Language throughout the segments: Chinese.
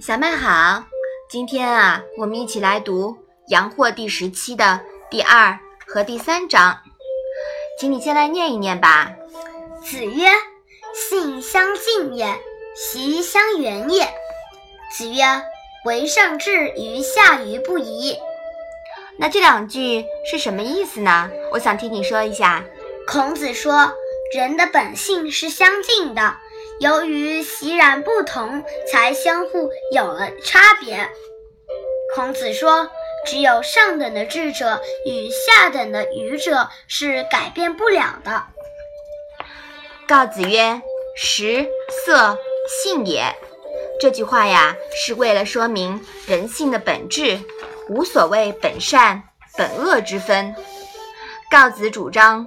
小麦好，今天啊，我们一起来读《阳货》第十期的第二和第三章，请你先来念一念吧。子曰：“性相近也，习相远也。”子曰：“为上智于下愚不移。”那这两句是什么意思呢？我想听你说一下。孔子说，人的本性是相近的。由于习然不同，才相互有了差别。孔子说：“只有上等的智者与下等的愚者是改变不了的。”告子曰：“食色性也。”这句话呀，是为了说明人性的本质，无所谓本善本恶之分。告子主张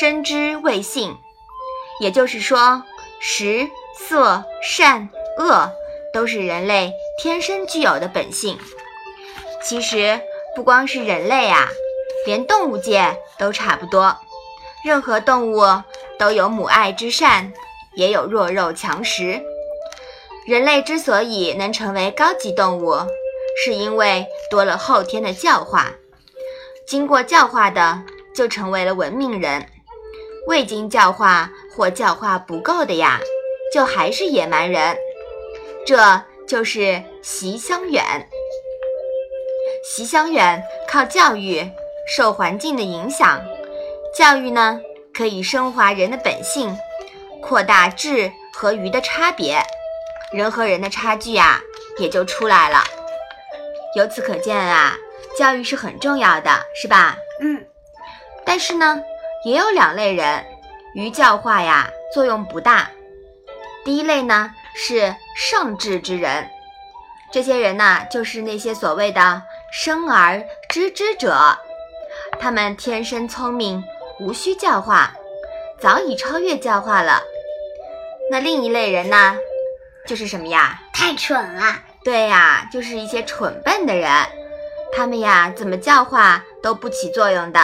生之谓性，也就是说。食色善恶都是人类天生具有的本性。其实不光是人类啊，连动物界都差不多。任何动物都有母爱之善，也有弱肉强食。人类之所以能成为高级动物，是因为多了后天的教化。经过教化的，就成为了文明人。未经教化或教化不够的呀，就还是野蛮人。这就是习相远。习相远靠教育，受环境的影响。教育呢，可以升华人的本性，扩大智和愚的差别，人和人的差距啊，也就出来了。由此可见啊，教育是很重要的，是吧？嗯。但是呢？也有两类人，于教化呀作用不大。第一类呢是上智之人，这些人呢就是那些所谓的生而知之者，他们天生聪明，无需教化，早已超越教化了。那另一类人呢，就是什么呀？太蠢了。对呀，就是一些蠢笨的人，他们呀怎么教化都不起作用的。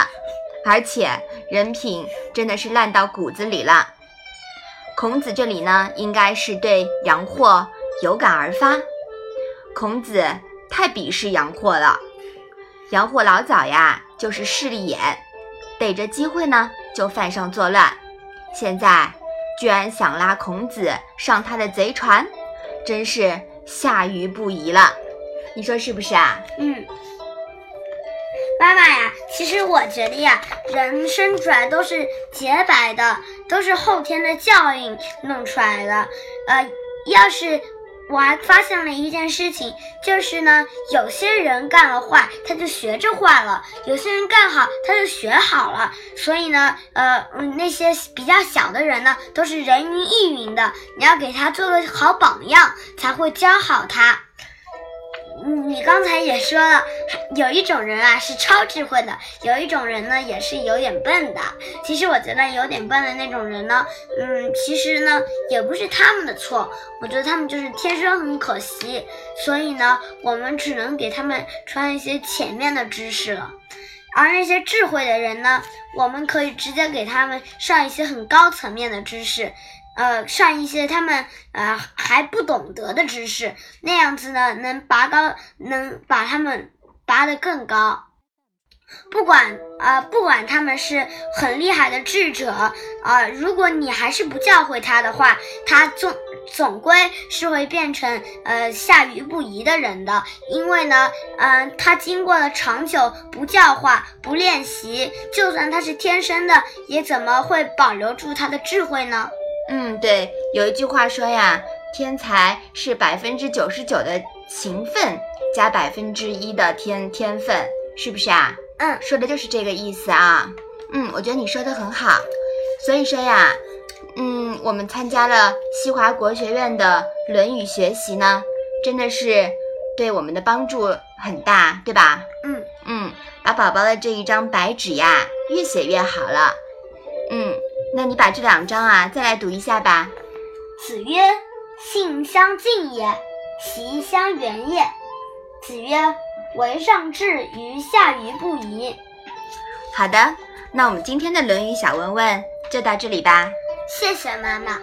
而且人品真的是烂到骨子里了。孔子这里呢，应该是对杨货有感而发。孔子太鄙视杨货了。杨货老早呀就是势利眼，逮着机会呢就犯上作乱。现在居然想拉孔子上他的贼船，真是下愚不移了。你说是不是啊？嗯。妈妈呀，其实我觉得呀，人生出来都是洁白的，都是后天的教育弄出来的。呃，要是我还发现了一件事情，就是呢，有些人干了坏，他就学着坏了；有些人干好，他就学好了。所以呢，呃，那些比较小的人呢，都是人云亦云的，你要给他做个好榜样，才会教好他。你刚才也说了，有一种人啊是超智慧的，有一种人呢也是有点笨的。其实我觉得有点笨的那种人呢，嗯，其实呢也不是他们的错，我觉得他们就是天生很可惜。所以呢，我们只能给他们传一些浅面的知识了。而那些智慧的人呢，我们可以直接给他们上一些很高层面的知识。呃，上一些他们呃还不懂得的知识，那样子呢，能拔高，能把他们拔得更高。不管啊，不管他们是很厉害的智者啊，如果你还是不教诲他的话，他总总归是会变成呃下愚不移的人的。因为呢，嗯，他经过了长久不教化、不练习，就算他是天生的，也怎么会保留住他的智慧呢？嗯，对，有一句话说呀，天才是百分之九十九的勤奋加百分之一的天天分，是不是啊？嗯，说的就是这个意思啊。嗯，我觉得你说的很好。所以说呀，嗯，我们参加了西华国学院的《论语》学习呢，真的是对我们的帮助很大，对吧？嗯嗯，把宝宝的这一张白纸呀，越写越好了。嗯。那你把这两章啊再来读一下吧。子曰：“性相近也，习相远也。”子曰：“为上智于下愚不移。”好的，那我们今天的《论语》小问问就到这里吧。谢谢妈妈。